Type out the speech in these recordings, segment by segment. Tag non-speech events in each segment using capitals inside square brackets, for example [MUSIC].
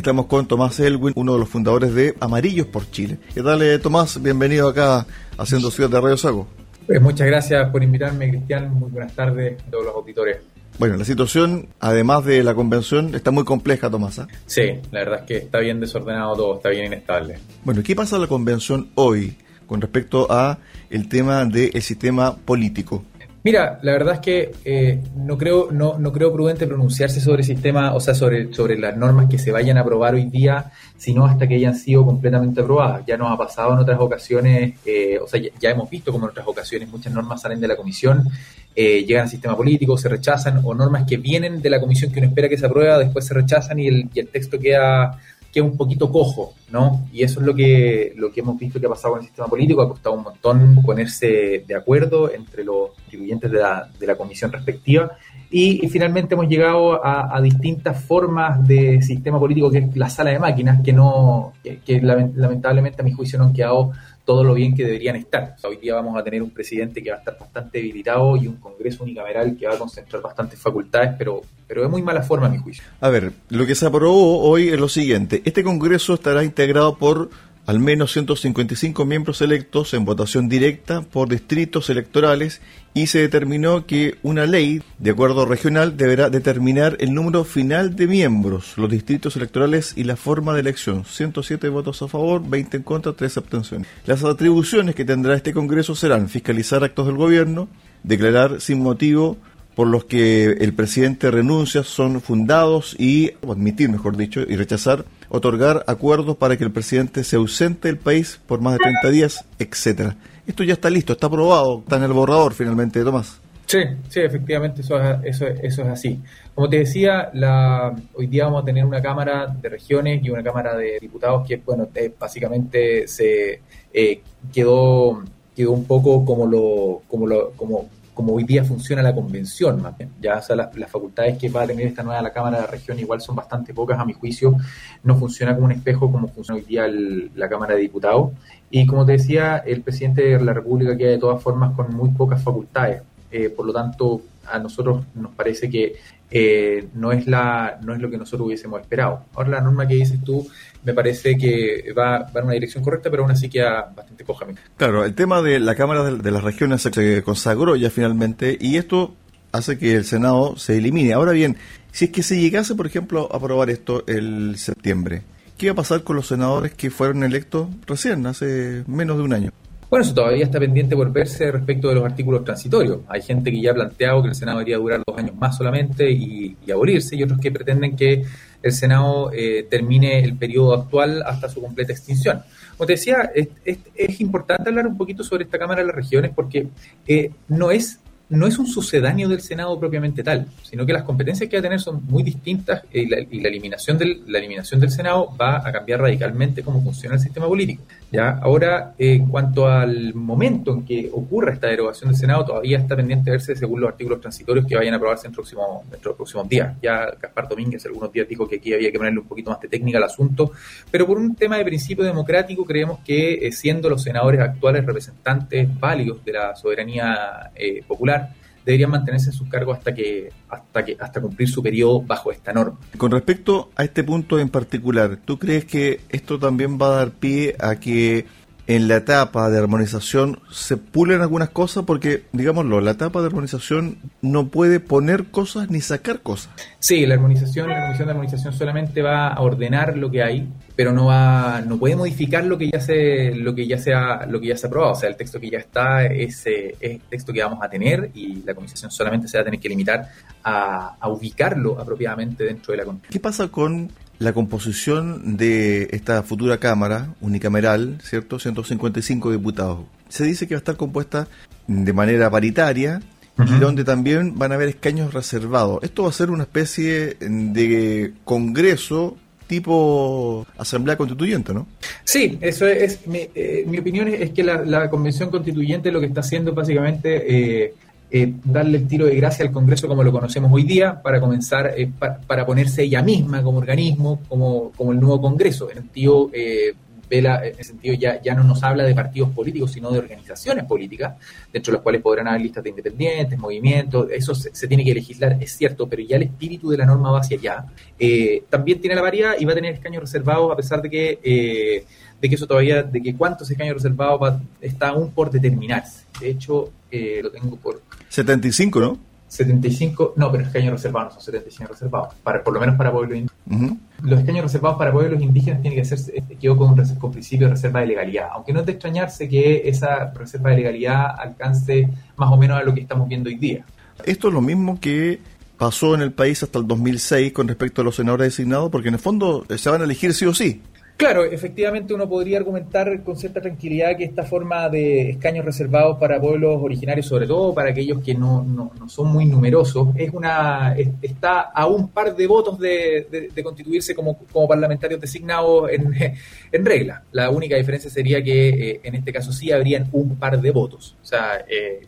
estamos con Tomás Elwin, uno de los fundadores de Amarillos por Chile. ¿Qué tal, eh, Tomás? Bienvenido acá haciendo Ciudad de Radio Sago. Pues muchas gracias por invitarme, Cristian. Muy buenas tardes a todos los auditores. Bueno, la situación, además de la convención, está muy compleja, Tomás. ¿ah? Sí, la verdad es que está bien desordenado todo, está bien inestable. Bueno, ¿qué pasa en la convención hoy con respecto a el tema del sistema político? Mira, la verdad es que eh, no creo no, no creo prudente pronunciarse sobre el sistema, o sea, sobre, sobre las normas que se vayan a aprobar hoy día, sino hasta que hayan sido completamente aprobadas. Ya nos ha pasado en otras ocasiones, eh, o sea, ya, hemos visto como en otras ocasiones muchas normas salen de la comisión, eh, llegan al sistema político, se rechazan, o normas que vienen de la comisión que uno espera que se aprueba, después se rechazan y el, y el texto queda que es un poquito cojo, ¿no? Y eso es lo que, lo que hemos visto que ha pasado con el sistema político, ha costado un montón ponerse de acuerdo entre los contribuyentes de la, de la comisión respectiva y, finalmente hemos llegado a, distintas formas de sistema político que es la sala de máquinas, que no, que lamentablemente a mi juicio no han quedado todo lo bien que deberían estar. hoy día vamos a tener un presidente que va a estar bastante debilitado y un Congreso unicameral que va a concentrar bastantes facultades, pero, pero de muy mala forma, a mi juicio. A ver, lo que se aprobó hoy es lo siguiente. Este Congreso estará integrado por al menos 155 miembros electos en votación directa por distritos electorales y se determinó que una ley de acuerdo regional deberá determinar el número final de miembros, los distritos electorales y la forma de elección. 107 votos a favor, 20 en contra, 3 abstenciones. Las atribuciones que tendrá este Congreso serán fiscalizar actos del gobierno, declarar sin motivo por los que el presidente renuncia son fundados y, admitir mejor dicho, y rechazar, otorgar acuerdos para que el presidente se ausente del país por más de 30 días, etcétera. Esto ya está listo, está aprobado, está en el borrador finalmente, Tomás. Sí, sí, efectivamente, eso es, eso, eso es así. Como te decía, la, hoy día vamos a tener una Cámara de Regiones y una Cámara de Diputados que, bueno, eh, básicamente se eh, quedó, quedó un poco como lo, como lo, como como hoy día funciona la convención, más bien. Ya o las, facultades que va a tener esta nueva la Cámara de la Región igual son bastante pocas, a mi juicio. No funciona como un espejo como funciona hoy día la Cámara de Diputados. Y como te decía, el presidente de la República queda de todas formas con muy pocas facultades. Eh, por lo tanto, a nosotros nos parece que eh, no es la no es lo que nosotros hubiésemos esperado. Ahora la norma que dices tú me parece que va, va en una dirección correcta, pero aún así queda bastante coja. Claro, el tema de la Cámara de, las Regiones se consagró ya finalmente y esto hace que el Senado se elimine. Ahora bien, si es que se llegase, por ejemplo, a aprobar esto el septiembre, ¿qué va a pasar con los senadores que fueron electos recién, hace menos de un año? Bueno, eso todavía está pendiente por verse respecto de los artículos transitorios. Hay gente que ya ha planteado que el Senado debería durar dos años más solamente y, abolirse, y otros que pretenden que el Senado eh, termine el periodo actual hasta su completa extinción. Como te decía, es, es, importante hablar un poquito sobre esta Cámara de las Regiones porque eh, no es no es un sucedáneo del Senado propiamente tal, sino que las competencias que va a tener son muy distintas y la, eliminación, del, la eliminación del Senado va a cambiar radicalmente cómo funciona el sistema político. ¿ya? Ahora, en cuanto al momento en que ocurra esta derogación del Senado, todavía está pendiente de verse según los artículos transitorios que vayan a aprobarse en, próximo, los próximos días. Ya Gaspar Domínguez algunos días dijo que aquí había que ponerle un poquito más de técnica al asunto, pero por un tema de principio democrático creemos que eh, siendo los senadores actuales representantes válidos de la soberanía eh, popular, deberían mantenerse en sus cargos hasta que, hasta que, hasta cumplir su periodo bajo esta norma. Con respecto a este punto en particular, ¿tú crees que esto también va a dar pie a que en la etapa de armonización se pulen algunas cosas porque, digámoslo, la etapa de armonización no puede poner cosas ni sacar cosas. Sí, la armonización, la comisión de armonización solamente va a ordenar lo que hay, pero no va, no puede modificar lo que ya se, lo que ya sea, lo que ya se ha aprobado. O sea, el texto que ya está es, es el texto que vamos a tener y la comisión solamente se va a tener que limitar a, a ubicarlo apropiadamente dentro de la ¿Qué pasa con la composición de esta futura Cámara unicameral, ¿cierto? 155 diputados. Se dice que va a estar compuesta de manera paritaria y donde también van a haber escaños reservados. Esto va a ser una especie de congreso tipo asamblea constituyente, ¿no? Sí, eso es, mi, eh, mi opinión es que la, convención constituyente lo que está haciendo es básicamente eh, eh, darle el tiro de gracia al Congreso como lo conocemos hoy día, para comenzar, eh, para ponerse ella misma como organismo, como, como el nuevo Congreso, en el sentido eh, vela, en ese sentido ya, ya no nos habla de partidos políticos, sino de organizaciones políticas, dentro de las cuales podrán haber listas de independientes, movimientos, eso se, tiene que legislar, es cierto, pero ya el espíritu de la norma va hacia allá. Eh, también tiene la variedad y va a tener escaños reservados, a pesar de que, eh, de que eso todavía, de que cuántos escaños reservados está aún por determinarse. De hecho, eh, lo tengo por... 75, ¿no? 75, no, pero escaños reservados no son 75 reservados, para, por lo menos para pueblos indígenas. Los escaños reservados para pueblos indígenas tienen que ser, eh, quedó con, con principio de reserva de legalidad, aunque no es de extrañarse que esa reserva de legalidad alcance más o menos a lo que estamos viendo hoy día. Esto es lo mismo que pasó en el país hasta el 2006 con respecto a los senadores designados, porque en el fondo eh, se van a elegir sí o sí. Claro, efectivamente uno podría argumentar con cierta tranquilidad que esta forma de escaños reservados para pueblos originarios, sobre todo para aquellos que no, no, son muy numerosos, es una está a un par de votos de, constituirse como, como, parlamentarios designados en, [LAUGHS] en, regla. La única diferencia sería que eh, en este caso sí habrían un par de votos. O sea, eh,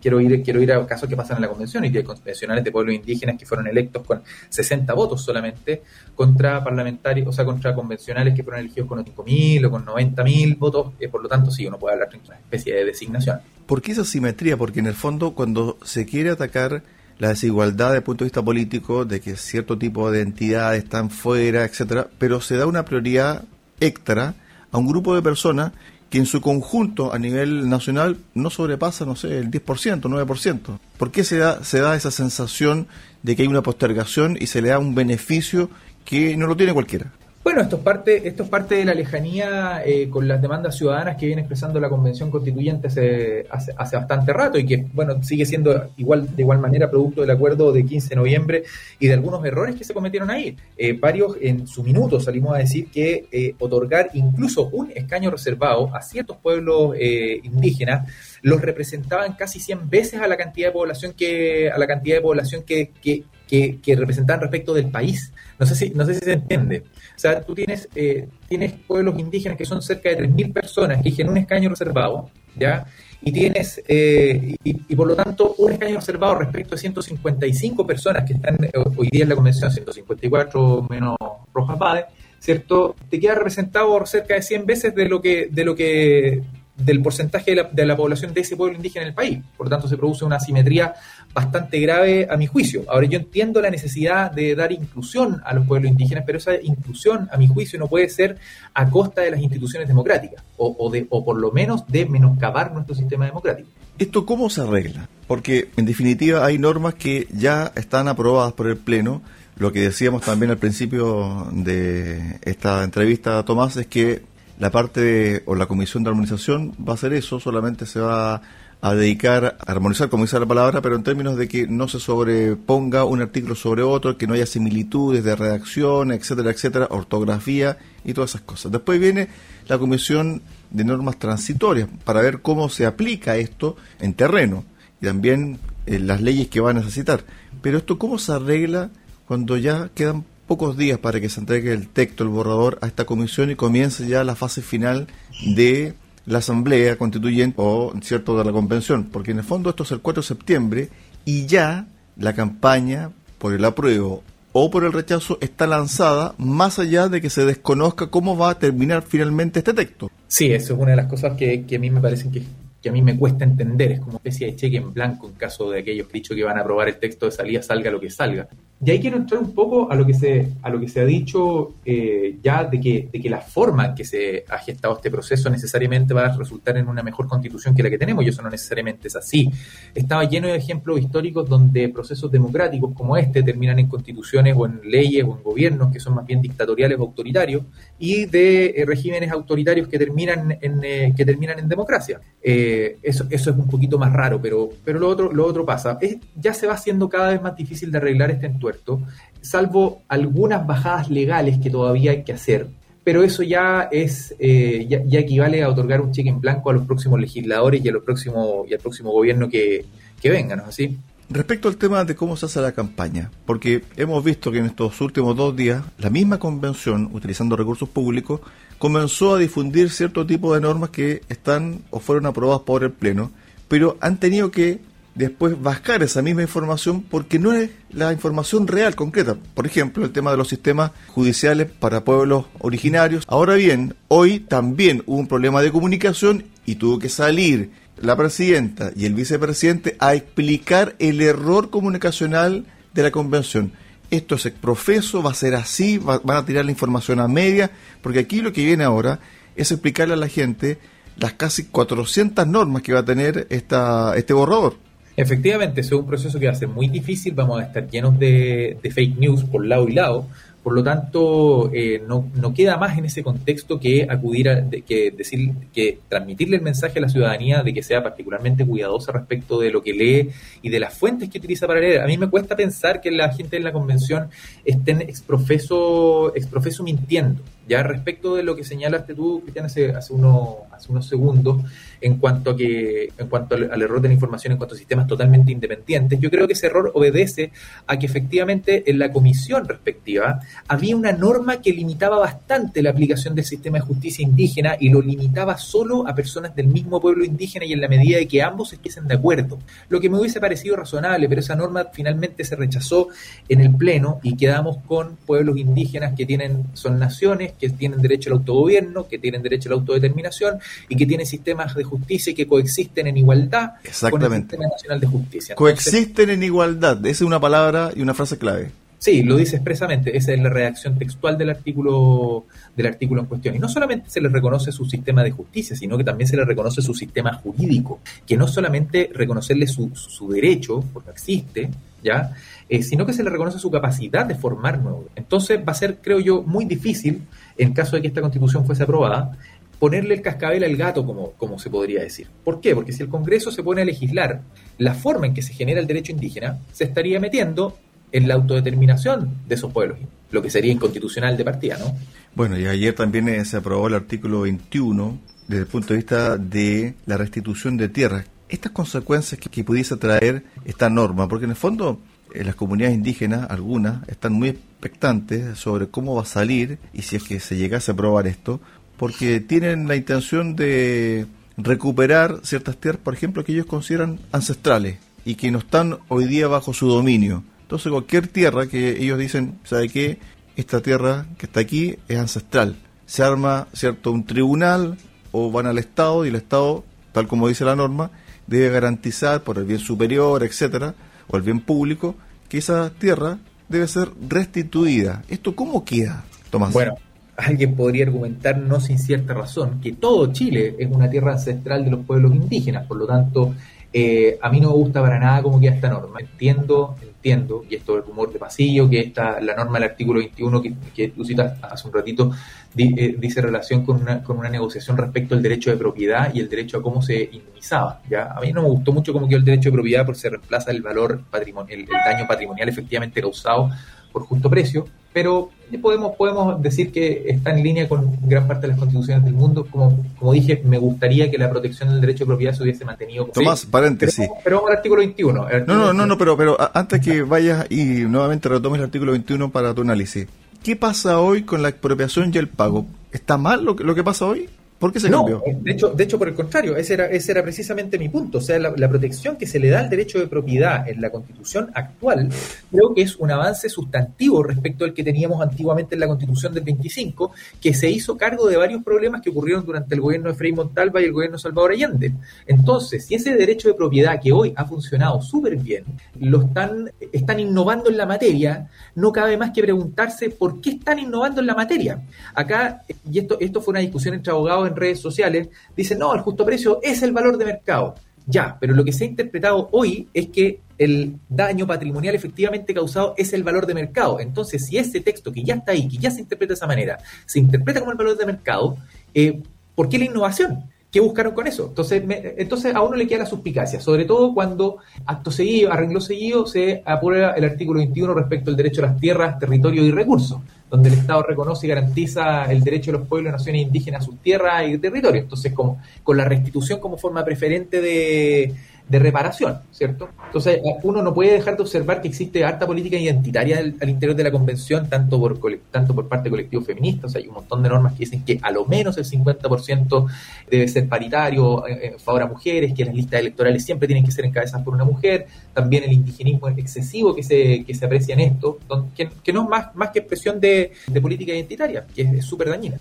quiero, ir, quiero ir a casos que pasan en la convención y que hay convencionales de pueblos indígenas que fueron electos con 60 votos solamente contra parlamentarios, o sea, contra convencionales que fueron elegidos con 5.000 o con 90.000 votos. Eh, por lo tanto, sí, uno puede hablar de una especie de designación. ¿Por qué esa simetría? Porque en el fondo, cuando se quiere atacar la desigualdad desde el punto de vista político, de que cierto tipo de entidades están fuera, etcétera, pero se da una prioridad extra a un grupo de personas que en su conjunto a nivel nacional no sobrepasa, no sé, el 10%, 9%. ¿Por qué se da, se da esa sensación de que hay una postergación y se le da un beneficio que no lo tiene cualquiera? Bueno, esto es parte, esto es parte de la lejanía eh, con las demandas ciudadanas que viene expresando la Convención Constituyente hace, hace, bastante rato y que, bueno, sigue siendo igual de igual manera producto del acuerdo de 15 de noviembre y de algunos errores que se cometieron ahí. Eh, varios en su minuto salimos a decir que eh, otorgar incluso un escaño reservado a ciertos pueblos indígenas los representaban casi 100 veces a la cantidad de población que a la cantidad de población que, que, que, que representaban respecto del país. No sé si, no sé si se entiende. O sea, tú tienes, eh, tienes pueblos indígenas que son cerca de 3.000 personas que eligen un escaño reservado, ¿ya? Y tienes, eh, y, por lo tanto, un escaño reservado respecto a 155 personas que están eh, hoy día en la convención, 154 menos Rojas Bade, ¿cierto? Te queda representado cerca de 100 veces de lo que, de lo que del porcentaje de la, de la, población de ese pueblo indígena en el país. Por lo tanto, se produce una asimetría bastante grave a mi juicio. Ahora, yo entiendo la necesidad de dar inclusión a los pueblos indígenas, pero esa inclusión, a mi juicio, no puede ser a costa de las instituciones democráticas, o, o, de, o por lo menos de menoscabar nuestro sistema democrático. ¿Esto cómo se arregla? Porque, en definitiva, hay normas que ya están aprobadas por el Pleno. Lo que decíamos también al principio de esta entrevista, Tomás, es que la parte o la comisión de armonización va a hacer eso, solamente se va a dedicar a armonizar, como dice la palabra, pero en términos de que no se sobreponga un artículo sobre otro, que no haya similitudes de redacción, etcétera, etcétera, ortografía y todas esas cosas. Después viene la comisión de normas transitorias para ver cómo se aplica esto en terreno y también eh, las leyes que va a necesitar. Pero esto cómo se arregla cuando ya quedan pocos días para que se entregue el texto, el borrador, a esta comisión y comience ya la fase final de la asamblea constituyente o cierto de la convención, porque en el fondo esto es el 4 de septiembre y ya la campaña por el apruebo o por el rechazo está lanzada más allá de que se desconozca cómo va a terminar finalmente este texto. Sí, eso es una de las cosas que, que a mí me parecen que que a mí me cuesta entender, es como una especie de cheque en blanco en caso de aquellos que dicho que van a aprobar el texto de salida, salga lo que salga. Y ahí quiero entrar un poco a lo que se, a lo que se ha dicho eh, ya de que, de que la forma en que se ha gestado este proceso necesariamente va a resultar en una mejor constitución que la que tenemos, y eso no necesariamente es así. Estaba lleno de ejemplos históricos donde procesos democráticos como este terminan en constituciones o en leyes o en gobiernos que son más bien dictatoriales o autoritarios, y de eh, regímenes autoritarios que terminan en, eh, que terminan en democracia. Eso, eso es un poquito más raro, pero, pero lo, otro, lo otro pasa. Ya se va haciendo cada vez más difícil de arreglar este salvo algunas bajadas legales que todavía hay que hacer. Pero eso ya es ya, ya, equivale a otorgar un cheque en blanco a los próximos legisladores y a los próximos y al próximo gobierno que, que venga, ¿no es así? Respecto al tema de cómo se hace la campaña, porque hemos visto que en estos últimos dos días la misma convención, utilizando recursos públicos, comenzó a difundir cierto tipo de normas que están o fueron aprobadas por el Pleno, pero han tenido que después buscar esa misma información porque no es la información real, concreta. Por ejemplo, el tema de los sistemas judiciales para pueblos originarios. Ahora bien, hoy también hubo un problema de comunicación y tuvo que salir la presidenta y el vicepresidente a explicar el error comunicacional de la convención. Esto es profeso, va a ser así, van a tirar la información a media, porque aquí lo que viene ahora es explicarle a la gente las casi 400 normas que va a tener esta, este borrador. Efectivamente, es un proceso que va a ser muy difícil, vamos a estar llenos de, fake news por lado y lado, por lo tanto, eh, no, no, queda más en ese contexto que acudir a que decir, que transmitirle el mensaje a la ciudadanía de que sea particularmente cuidadosa respecto de lo que lee y de las fuentes que utiliza para leer. A mí me cuesta pensar que la gente en la convención estén exprofeso, exprofeso mintiendo. Ya respecto de lo que señalaste tú, Cristian, hace, hace, hace unos segundos, en cuanto a que, en cuanto al, error de la información en cuanto a sistemas totalmente independientes, yo creo que ese error obedece a que efectivamente en la comisión respectiva había una norma que limitaba bastante la aplicación del sistema de justicia indígena y lo limitaba solo a personas del mismo pueblo indígena y en la medida de que ambos estuviesen de acuerdo. Lo que me hubiese parecido razonable, pero esa norma finalmente se rechazó en el Pleno y quedamos con pueblos indígenas que tienen, son naciones, que tienen derecho al autogobierno, que tienen derecho a la autodeterminación y que tienen sistemas de justicia y que coexisten en igualdad Exactamente. con el sistema nacional de justicia. coexisten en igualdad, esa es una palabra y una frase clave. Sí, lo dice expresamente, esa es la redacción textual del artículo del artículo en cuestión. Y no solamente se les reconoce su sistema de justicia, sino que también se les reconoce su sistema jurídico, que no solamente reconocerle su, su derecho, porque existe, ¿ya? Eh, sino que se le reconoce su capacidad de formar nuevos. Entonces va a ser, creo yo, muy difícil, en caso de que esta constitución fuese aprobada, ponerle el cascabel al gato, como, como se podría decir. ¿Por qué? Porque si el Congreso se pone a legislar la forma en que se genera el derecho indígena, se estaría metiendo en la autodeterminación de esos pueblos, lo que sería inconstitucional de partida, ¿no? Bueno, y ayer también eh, se aprobó el artículo 21 desde el punto de vista de la restitución de tierras. Estas consecuencias que, pudiese traer esta norma, porque en el fondo eh, las comunidades indígenas, algunas, están muy expectantes sobre cómo va a salir y si es que se llegase a aprobar esto, porque tienen la intención de recuperar ciertas tierras, por ejemplo, que ellos consideran ancestrales y que no están hoy día bajo su dominio. Entonces cualquier tierra que ellos dicen, ¿sabe qué? Esta tierra que está aquí es ancestral. Se arma, ¿cierto?, un tribunal o van al Estado y el Estado, tal como dice la norma, debe garantizar por el bien superior, etcétera, o el bien público, que esa tierra debe ser restituida. ¿Esto cómo queda, Tomás? Bueno, alguien podría argumentar, no sin cierta razón, que todo Chile es una tierra ancestral de los pueblos indígenas, por lo tanto, eh, a mí no me gusta para nada cómo queda esta norma. Entiendo, entiendo, y esto es rumor de pasillo, que esta, la norma del artículo 21 que, que tú citas hace un ratito eh, dice relación con una, con una negociación respecto al derecho de propiedad y el derecho a cómo se indemnizaba. ¿ya? A mí no me gustó mucho cómo quedó el derecho de propiedad porque se reemplaza el valor patrimonial, el daño patrimonial efectivamente causado por justo precio pero podemos, podemos decir que está en línea con gran parte de las constituciones del mundo. Como, como dije, me gustaría que la protección del derecho de propiedad se hubiese mantenido. Tomás, paréntesis. Pero, vamos al artículo 21. no, no, no, no, pero, pero antes que vayas y nuevamente retomes el artículo 21 para tu análisis. ¿Qué pasa hoy con la expropiación y el pago? ¿Está mal lo que, lo que pasa hoy? ¿Por qué se no, cambió? De hecho, de hecho, por el contrario, ese era, ese era precisamente mi punto. O sea, la, protección que se le da al derecho de propiedad en la constitución actual creo que es un avance sustantivo respecto al que teníamos antiguamente en la constitución del 25, que se hizo cargo de varios problemas que ocurrieron durante el gobierno de Frei Montalva y el gobierno de Salvador Allende. Entonces, si ese derecho de propiedad que hoy ha funcionado súper bien, lo están, están innovando en la materia, no cabe más que preguntarse por qué están innovando en la materia. Acá, y esto, esto fue una discusión entre abogados en redes sociales, dicen, no, el justo precio es el valor de mercado. Ya, pero lo que se ha interpretado hoy es que el daño patrimonial efectivamente causado es el valor de mercado. Entonces, si ese texto que ya está ahí, que ya se interpreta de esa manera, se interpreta como el valor de mercado, eh, ¿por qué la innovación? ¿Qué buscaron con eso? Entonces, entonces a uno le queda la suspicacia, sobre todo cuando acto seguido, arreglo seguido, se aprueba el artículo 21 respecto al derecho a las tierras, territorio y recursos, donde el Estado reconoce y garantiza el derecho de los pueblos naciones indígenas a sus tierras y territorios. Entonces, como, con la restitución como forma preferente de, de reparación, ¿cierto? Entonces, uno no puede dejar de observar que existe harta política identitaria al, interior de la convención, tanto por, tanto por parte de colectivos feministas, hay un montón de normas que dicen que a lo menos el 50% debe ser paritario eh, en favor a mujeres, que las listas electorales siempre tienen que ser encabezadas por una mujer, también el indigenismo excesivo que se, que se aprecia en esto, que, no es más, más que expresión de, política identitaria, que es súper dañina,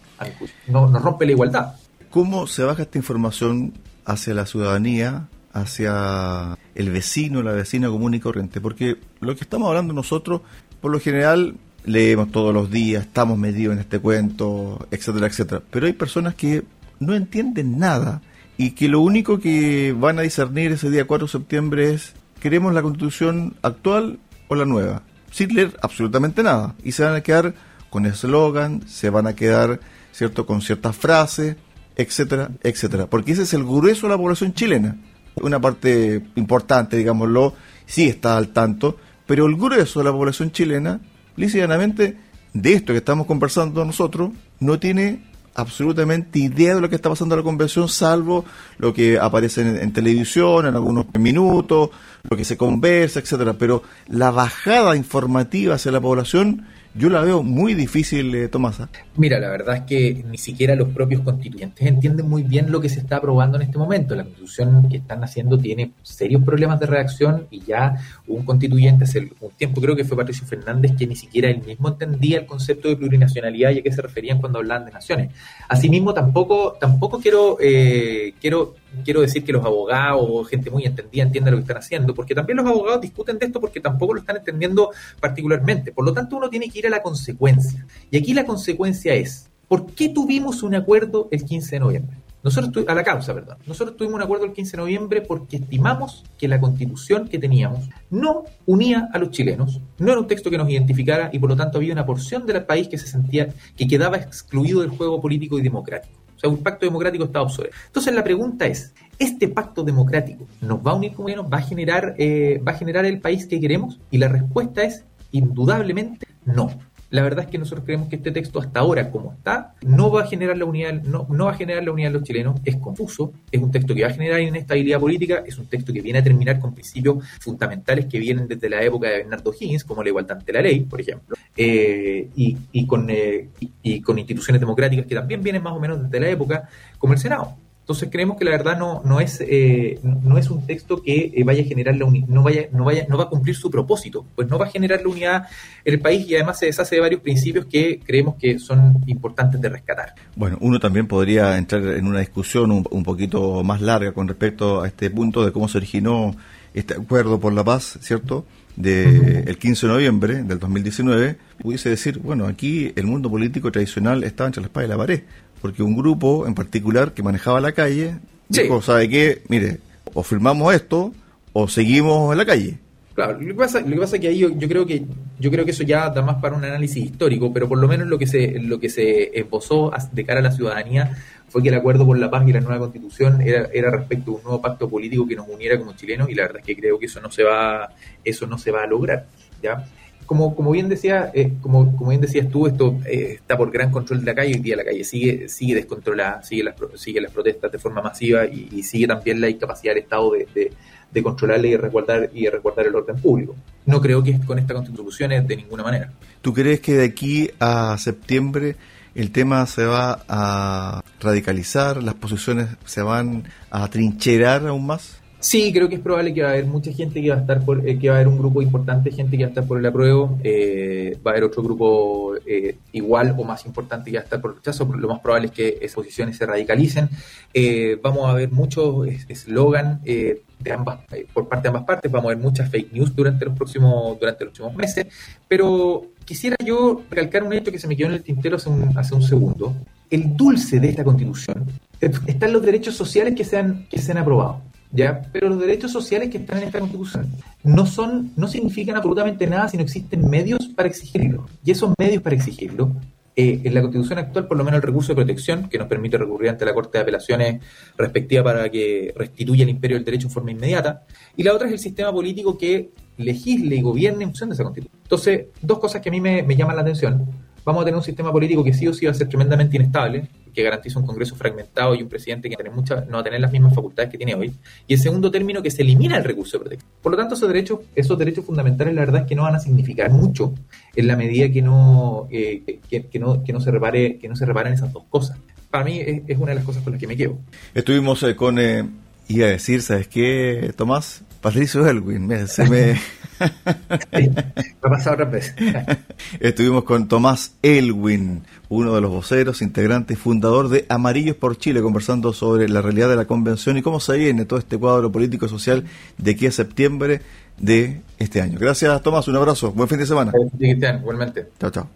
no, nos rompe la igualdad. ¿Cómo se baja esta información hacia la ciudadanía hacia el vecino, la vecina común y corriente, porque lo que estamos hablando nosotros, por lo general, leemos todos los días, estamos metidos en este cuento, etcétera, etcétera, pero hay personas que no entienden nada y que lo único que van a discernir ese día 4 de septiembre es, ¿queremos la constitución actual o la nueva? Sin leer absolutamente nada y se van a quedar con eslogan, se van a quedar, ¿cierto?, con ciertas frases, etcétera, etcétera, porque ese es el grueso de la población chilena una parte importante, digámoslo, sí está al tanto, pero el grueso de la población chilena, lícitamente, de esto que estamos conversando nosotros, no tiene absolutamente idea de lo que está pasando en la convención, salvo lo que aparece en, televisión, en algunos minutos, lo que se conversa, etcétera. Pero la bajada informativa hacia la población yo la veo muy difícil, eh, Tomasa. Mira, la verdad es que ni siquiera los propios constituyentes entienden muy bien lo que se está aprobando en este momento. La constitución que están haciendo tiene serios problemas de redacción y ya un constituyente hace un tiempo, creo que fue Patricio Fernández, que ni siquiera él mismo entendía el concepto de plurinacionalidad y a qué se referían cuando hablaban de naciones. Asimismo, tampoco, tampoco quiero, eh, quiero quiero decir que los abogados o gente muy entendida entiende lo que están haciendo, porque también los abogados discuten de esto porque tampoco lo están entendiendo particularmente. Por lo tanto, uno tiene que ir a la consecuencia. Y aquí la consecuencia es, ¿por qué tuvimos un acuerdo el 15 de noviembre? Nosotros a la causa, perdón. Nosotros tuvimos un acuerdo el 15 de noviembre porque estimamos que la constitución que teníamos no unía a los chilenos, no era un texto que nos identificara y por lo tanto había una porción del país que se sentía que quedaba excluido del juego político y democrático un pacto democrático está obsoleto. Entonces la pregunta es, ¿este pacto democrático nos va a unir como ¿Va a generar, eh, va a generar el país que queremos? Y la respuesta es indudablemente no. La verdad es que nosotros creemos que este texto hasta ahora como está no va a generar la unidad, no, va a generar la unidad de los chilenos, es confuso, es un texto que va a generar inestabilidad política, es un texto que viene a terminar con principios fundamentales que vienen desde la época de Bernardo Higgins, como la igualdad ante la ley, por ejemplo, eh, y, con, eh, y con instituciones democráticas que también vienen más o menos desde la época, como el Senado. Entonces creemos que la verdad no, no, es, eh, no es un texto que eh, vaya a generar la unidad, no vaya, no vaya, no va a cumplir su propósito, pues no va a generar la unidad en el país y además se deshace de varios principios que creemos que son importantes de rescatar. Bueno, uno también podría entrar en una discusión un, poquito más larga con respecto a este punto de cómo se originó este acuerdo por la paz, ¿cierto? De el 15 de noviembre del 2019, pudiese decir, bueno, aquí el mundo político tradicional estaba entre la espada y la pared porque un grupo en particular que manejaba la calle dijo, ¿sabe qué? Mire, o firmamos esto o seguimos en la calle. Claro, lo que pasa, lo que pasa es que ahí yo, creo que yo creo que eso ya da más para un análisis histórico, pero por lo menos lo que se lo que se esbozó de cara a la ciudadanía fue que el acuerdo por la paz y la nueva constitución era, era respecto a un nuevo pacto político que nos uniera como chilenos y la verdad es que creo que eso no se va eso no se va a lograr, ¿ya? Como, como bien decía, eh, como, como bien decías tú, esto eh, está por gran control de la calle, hoy día la calle sigue, sigue descontrolada, sigue las, sigue las protestas de forma masiva y, sigue también la incapacidad del Estado de, de, de controlarla y resguardar y resguardar el orden público. No creo que con esta constitución es de ninguna manera. ¿Tú crees que de aquí a septiembre el tema se va a radicalizar, las posiciones se van a trincherar aún más? Sí, creo que es probable que va a haber mucha gente que va a estar por, eh, que va a haber un grupo importante gente que va a estar por el apruebo, eh, va a haber otro grupo eh, igual o más importante que va a estar por el rechazo, lo más probable es que esas posiciones se radicalicen. vamos a ver muchos eslogan de ambas, por parte de ambas partes, vamos a ver muchas fake news durante los próximos, durante los próximos meses, pero quisiera yo recalcar un hecho que se me quedó en el tintero hace un, hace un segundo. El dulce de esta constitución están los derechos sociales que se han, que se han aprobado ¿ya? Pero los derechos sociales que están en esta Constitución no son, no significan absolutamente nada si no existen medios para exigirlo. Y esos medios para exigirlo, eh, en la Constitución actual, por lo menos el recurso de protección, que nos permite recurrir ante la Corte de Apelaciones respectiva para que restituya el imperio del derecho en forma inmediata, y la otra es el sistema político que legisle y gobierne en función de esa Constitución. Entonces, dos cosas que a mí me, me llaman la atención. Vamos a tener un sistema político que sí o sí va a ser tremendamente inestable, que garantiza un Congreso fragmentado y un presidente que no va a tener las mismas facultades que tiene hoy. Y en segundo término, que se elimina el recurso de protección. Por lo tanto, esos derechos, esos derechos fundamentales, la verdad es que no van a significar mucho en la medida que no, eh, que, no, que no se repare, que no se reparen esas dos cosas. Para mí es, una de las cosas con las que me quedo. Estuvimos eh, con, eh, iba a decir, ¿sabes qué, Tomás? Patricio Elwin, se me... [LAUGHS] [LAUGHS] ha pasado otra vez. [LAUGHS] Estuvimos con Tomás Elwin, uno de los voceros, integrante y fundador de Amarillos por Chile, conversando sobre la realidad de la convención y cómo se viene todo este cuadro político y social de aquí a septiembre de este año. Gracias, Tomás, un abrazo, buen fin de semana. Igualmente. Chao, chao.